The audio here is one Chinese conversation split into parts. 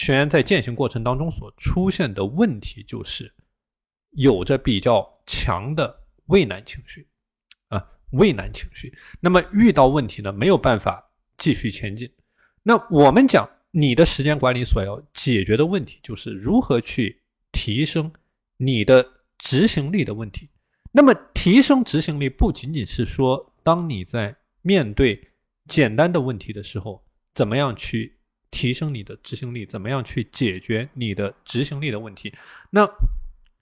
学员在践行过程当中所出现的问题，就是有着比较强的畏难情绪啊，畏难情绪。那么遇到问题呢，没有办法继续前进。那我们讲你的时间管理所要解决的问题，就是如何去提升你的执行力的问题。那么提升执行力，不仅仅是说当你在面对简单的问题的时候，怎么样去提升你的执行力？怎么样去解决你的执行力的问题？那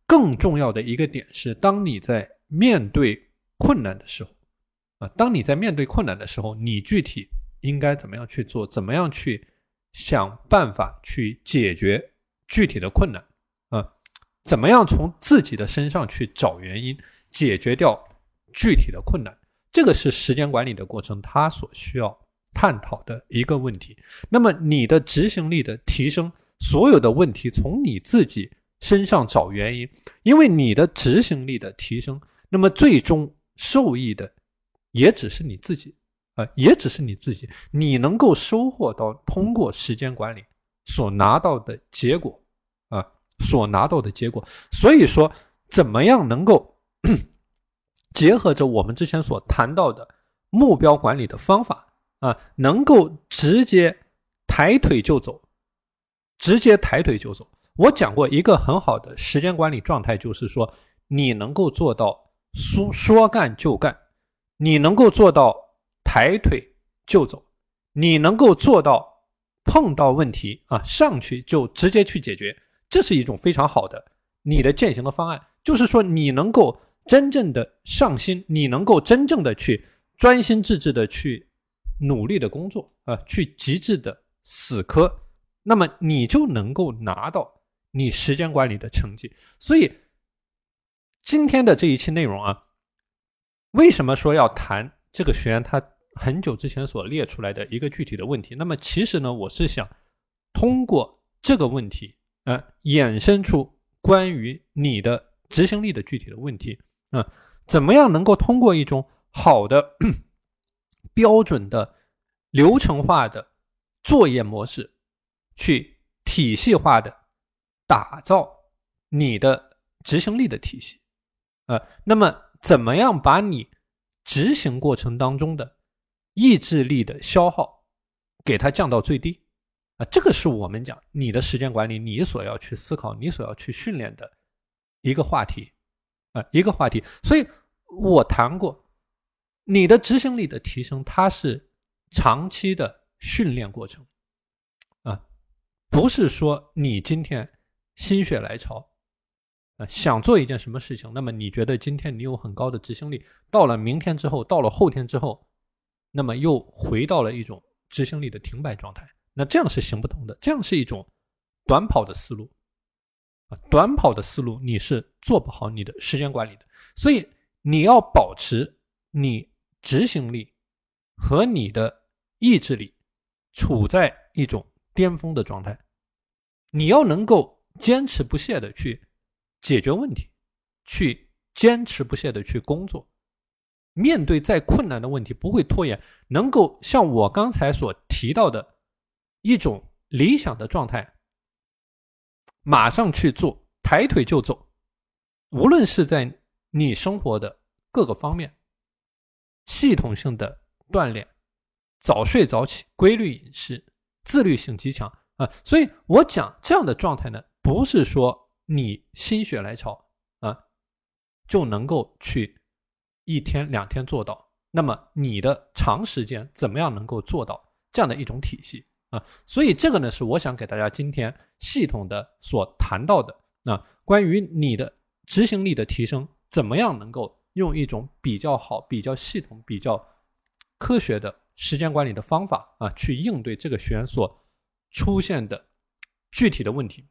更重要的一个点是，当你在面对困难的时候，啊，当你在面对困难的时候，你具体应该怎么样去做？怎么样去想办法去解决具体的困难？啊，怎么样从自己的身上去找原因，解决掉具体的困难？这个是时间管理的过程，它所需要探讨的一个问题。那么，你的执行力的提升，所有的问题从你自己身上找原因，因为你的执行力的提升，那么最终受益的也只是你自己啊，也只是你自己。你能够收获到通过时间管理所拿到的结果啊，所拿到的结果。所以说，怎么样能够？结合着我们之前所谈到的目标管理的方法啊，能够直接抬腿就走，直接抬腿就走。我讲过一个很好的时间管理状态，就是说你能够做到说说干就干，你能够做到抬腿就走，你能够做到碰到问题啊上去就直接去解决，这是一种非常好的你的践行的方案，就是说你能够。真正的上心，你能够真正的去专心致志的去努力的工作啊，去极致的死磕，那么你就能够拿到你时间管理的成绩。所以今天的这一期内容啊，为什么说要谈这个学员他很久之前所列出来的一个具体的问题？那么其实呢，我是想通过这个问题，呃，衍生出关于你的执行力的具体的问题。啊，怎么样能够通过一种好的 标准的流程化的作业模式，去体系化的打造你的执行力的体系？呃，那么怎么样把你执行过程当中的意志力的消耗给它降到最低？啊，这个是我们讲你的时间管理，你所要去思考，你所要去训练的一个话题。啊，一个话题，所以我谈过，你的执行力的提升，它是长期的训练过程，啊，不是说你今天心血来潮，啊，想做一件什么事情，那么你觉得今天你有很高的执行力，到了明天之后，到了后天之后，那么又回到了一种执行力的停摆状态，那这样是行不通的，这样是一种短跑的思路。啊，短跑的思路你是做不好你的时间管理的，所以你要保持你执行力和你的意志力处在一种巅峰的状态，你要能够坚持不懈的去解决问题，去坚持不懈的去工作，面对再困难的问题不会拖延，能够像我刚才所提到的一种理想的状态。马上去做，抬腿就走。无论是在你生活的各个方面，系统性的锻炼，早睡早起，规律饮食，自律性极强啊。所以我讲这样的状态呢，不是说你心血来潮啊就能够去一天两天做到。那么你的长时间怎么样能够做到这样的一种体系？啊，所以这个呢是我想给大家今天系统的所谈到的啊，关于你的执行力的提升，怎么样能够用一种比较好、比较系统、比较科学的时间管理的方法啊，去应对这个学员所出现的具体的问题。